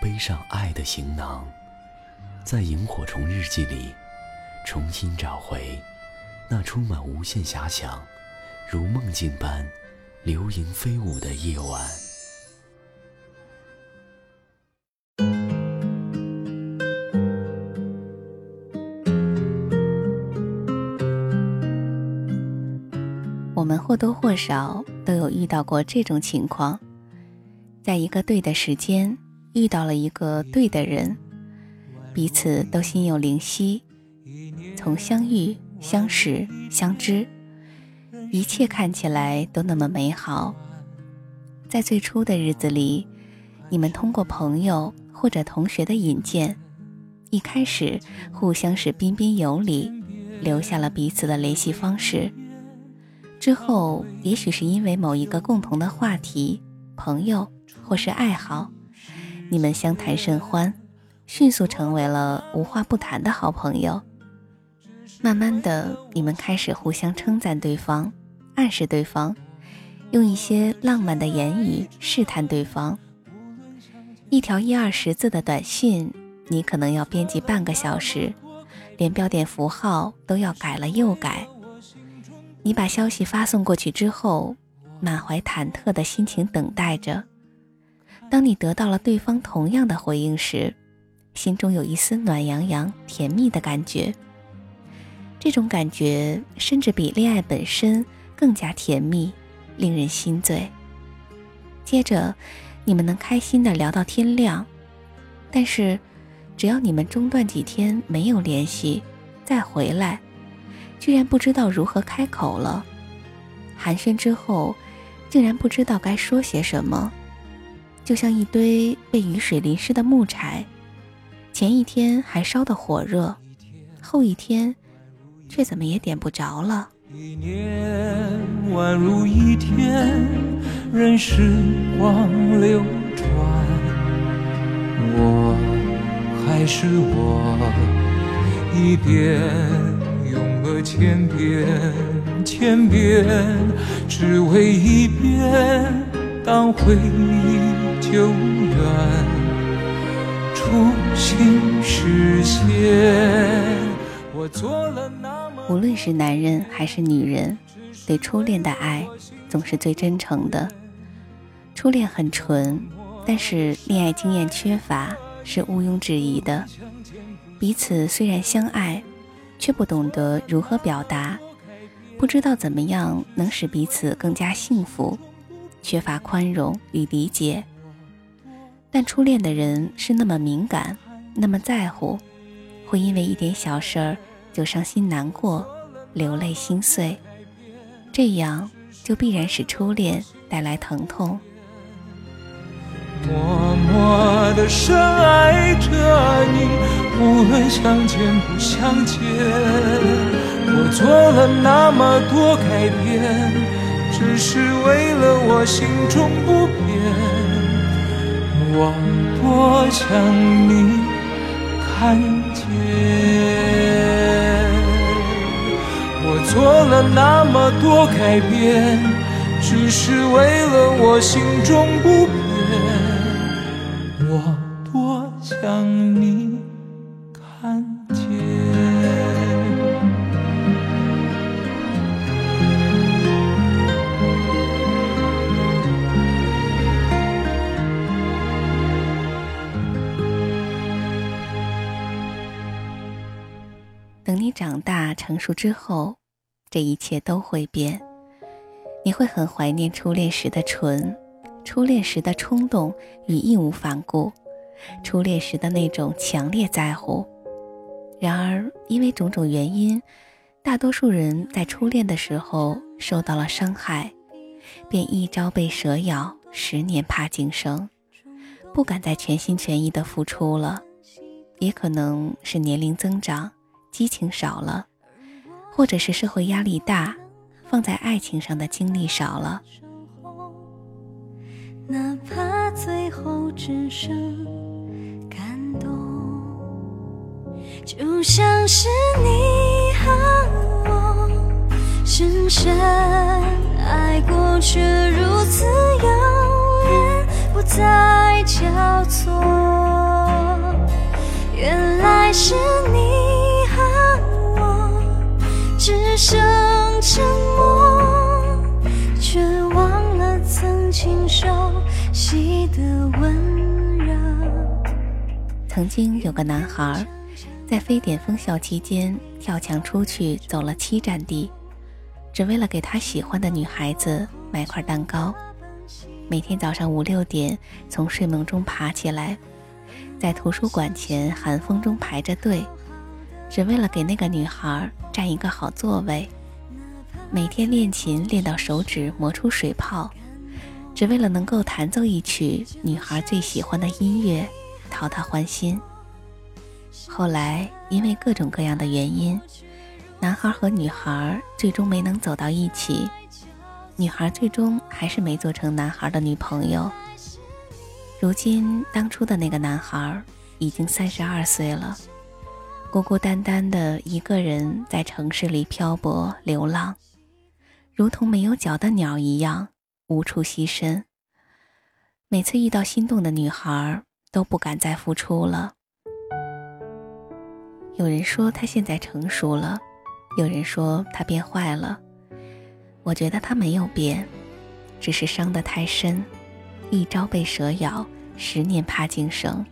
背上爱的行囊，在萤火虫日记里重新找回那充满无限遐想、如梦境般流萤飞舞的夜晚。我们或多或少都有遇到过这种情况，在一个对的时间。遇到了一个对的人，彼此都心有灵犀。从相遇、相识、相知，一切看起来都那么美好。在最初的日子里，你们通过朋友或者同学的引荐，一开始互相是彬彬有礼，留下了彼此的联系方式。之后，也许是因为某一个共同的话题、朋友或是爱好。你们相谈甚欢，迅速成为了无话不谈的好朋友。慢慢的，你们开始互相称赞对方，暗示对方，用一些浪漫的言语试探对方。一条一二十字的短信，你可能要编辑半个小时，连标点符号都要改了又改。你把消息发送过去之后，满怀忐忑的心情等待着。当你得到了对方同样的回应时，心中有一丝暖洋洋、甜蜜的感觉。这种感觉甚至比恋爱本身更加甜蜜，令人心醉。接着，你们能开心的聊到天亮。但是，只要你们中断几天没有联系，再回来，居然不知道如何开口了。寒暄之后，竟然不知道该说些什么。就像一堆被雨水淋湿的木柴，前一天还烧得火热，后一天却怎么也点不着了。一年宛如一天，任时光流转，我还是我，一遍用了千遍，千遍只为一遍，当回忆。久远，初心实现。无论是男人还是女人，对初恋的爱总是最真诚的。初恋很纯，但是恋爱经验缺乏是毋庸置疑的。彼此虽然相爱，却不懂得如何表达，不知道怎么样能使彼此更加幸福，缺乏宽容与理解。但初恋的人是那么敏感，那么在乎，会因为一点小事儿就伤心难过、流泪心碎，这样就必然使初恋带来疼痛。默默的深爱着你，无论相见不相见，我做了那么多改变，只是为了我心中不变。我多想你看见，我做了那么多改变，只是为了我心中不变。我多想你等你长大成熟之后，这一切都会变。你会很怀念初恋时的纯，初恋时的冲动与义无反顾，初恋时的那种强烈在乎。然而，因为种种原因，大多数人在初恋的时候受到了伤害，便一朝被蛇咬，十年怕井绳，不敢再全心全意的付出了，也可能是年龄增长，激情少了，或者是社会压力大，放在爱情上的精力少了。哪怕最后只剩感动，就像是你和我深深爱过，却如此遥远，不再交错。原来是你曾经有个男孩，在非典封校期间跳墙出去，走了七站地，只为了给他喜欢的女孩子买块蛋糕。每天早上五六点从睡梦中爬起来，在图书馆前寒风中排着队，只为了给那个女孩占一个好座位。每天练琴练到手指磨出水泡。只为了能够弹奏一曲女孩最喜欢的音乐，讨她欢心。后来因为各种各样的原因，男孩和女孩最终没能走到一起，女孩最终还是没做成男孩的女朋友。如今，当初的那个男孩已经三十二岁了，孤孤单单的一个人在城市里漂泊流浪，如同没有脚的鸟一样。无处栖身。每次遇到心动的女孩，都不敢再付出了。有人说他现在成熟了，有人说他变坏了。我觉得他没有变，只是伤得太深，一朝被蛇咬，十年怕井绳，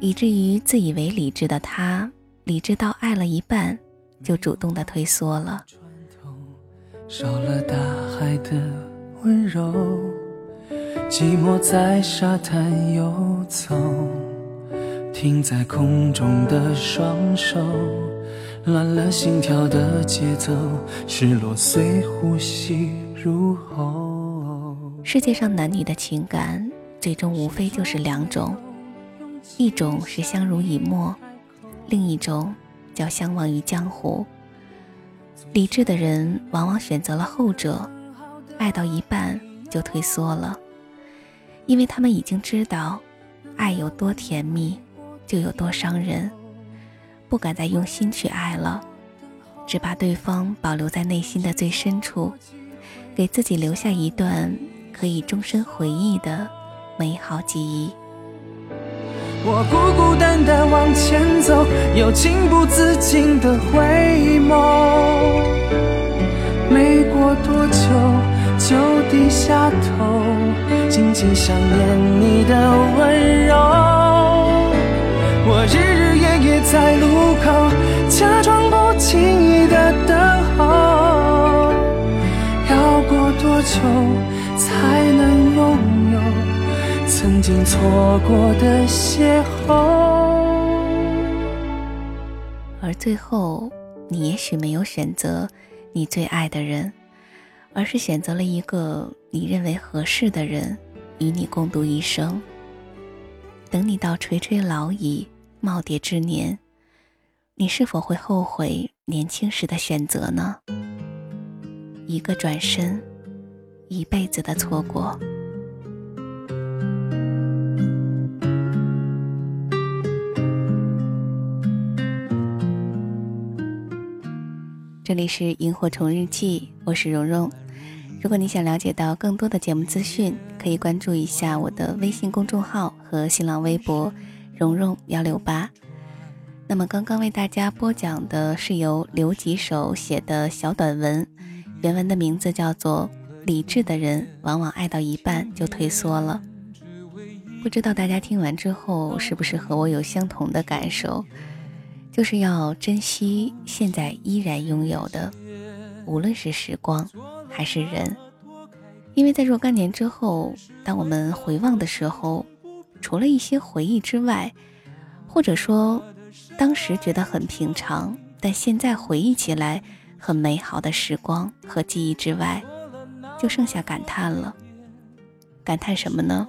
以至于自以为理智的他，理智到爱了一半，就主动的退缩了。少了大海的。温柔，寂寞在沙滩游走，停在空中的双手，乱了心跳的节奏，失落随呼吸入喉。世界上男女的情感，最终无非就是两种，一种是相濡以沫，另一种叫相忘于江湖。理智的人往往选择了后者。爱到一半就退缩了，因为他们已经知道，爱有多甜蜜，就有多伤人，不敢再用心去爱了，只把对方保留在内心的最深处，给自己留下一段可以终身回忆的美好记忆。我孤孤单单往前走，又情不自禁的回眸，没过多久。就低下头，静静想念你的温柔。我日日夜夜在路口，假装不经意的等候。要过多久才能拥有曾经错过的邂逅？而最后，你也许没有选择你最爱的人。而是选择了一个你认为合适的人，与你共度一生。等你到垂垂老矣、耄耋之年，你是否会后悔年轻时的选择呢？一个转身，一辈子的错过。这里是萤火虫日记，我是蓉蓉。如果你想了解到更多的节目资讯，可以关注一下我的微信公众号和新浪微博“蓉蓉幺六八”。那么刚刚为大家播讲的是由刘吉手写的小短文，原文的名字叫做《理智的人往往爱到一半就退缩了》。不知道大家听完之后是不是和我有相同的感受？就是要珍惜现在依然拥有的，无论是时光。还是人，因为在若干年之后，当我们回望的时候，除了一些回忆之外，或者说当时觉得很平常，但现在回忆起来很美好的时光和记忆之外，就剩下感叹了。感叹什么呢？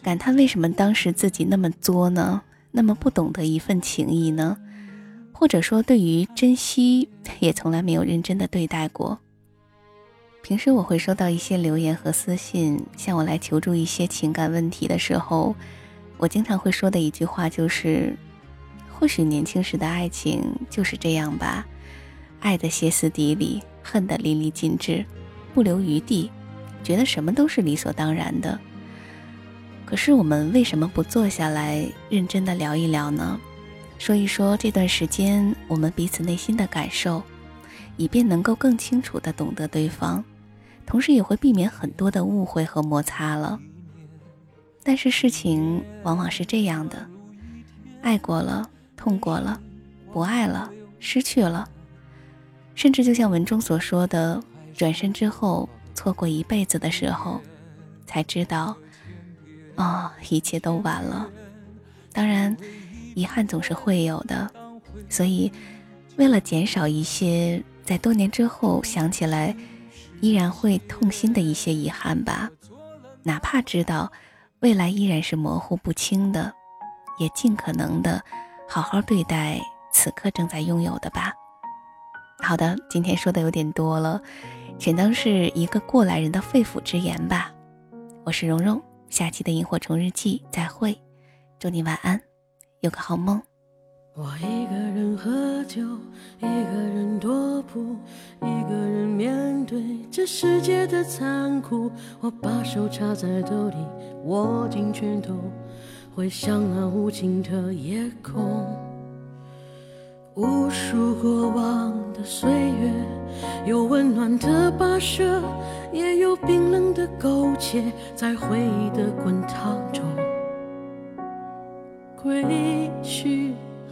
感叹为什么当时自己那么作呢？那么不懂得一份情谊呢？或者说，对于珍惜也从来没有认真的对待过。平时我会收到一些留言和私信，向我来求助一些情感问题的时候，我经常会说的一句话就是：或许年轻时的爱情就是这样吧，爱的歇斯底里，恨的淋漓尽致，不留余地，觉得什么都是理所当然的。可是我们为什么不坐下来认真的聊一聊呢？说一说这段时间我们彼此内心的感受，以便能够更清楚的懂得对方，同时也会避免很多的误会和摩擦了。但是事情往往是这样的，爱过了，痛过了，不爱了，失去了，甚至就像文中所说的，转身之后错过一辈子的时候，才知道，啊，一切都晚了。当然。遗憾总是会有的，所以为了减少一些在多年之后想起来依然会痛心的一些遗憾吧，哪怕知道未来依然是模糊不清的，也尽可能的好好对待此刻正在拥有的吧。好的，今天说的有点多了，全当是一个过来人的肺腑之言吧。我是蓉蓉，下期的萤火虫日记再会，祝你晚安。有个好梦。我一个人喝酒，一个人踱步，一个人面对这世界的残酷。我把手插在兜里，握紧拳头，回想那无尽的夜空。无数过往的岁月，有温暖的跋涉，也有冰冷的苟且，在回忆的滚烫中。归去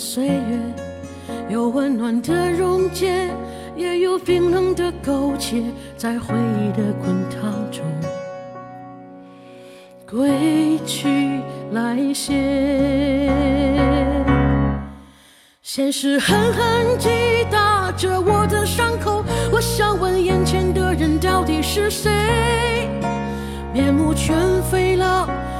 岁月，有温暖的溶解，也有冰冷的苟且，在回忆的滚烫中归去来兮。现实狠狠击打着我的伤口，我想问眼前的人到底是谁？面目全非了。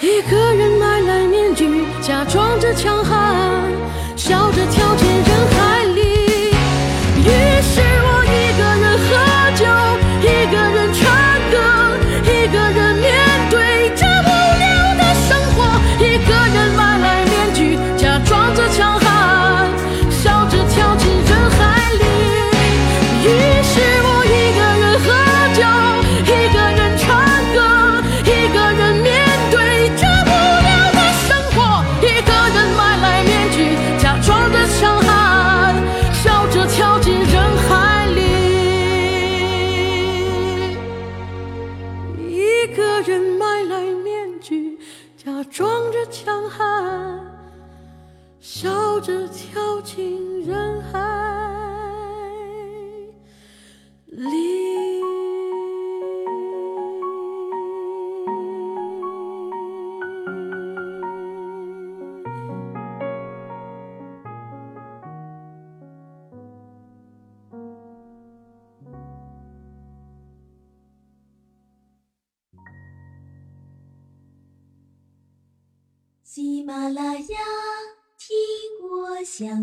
一个人买来面具，假装着强悍，笑着跳进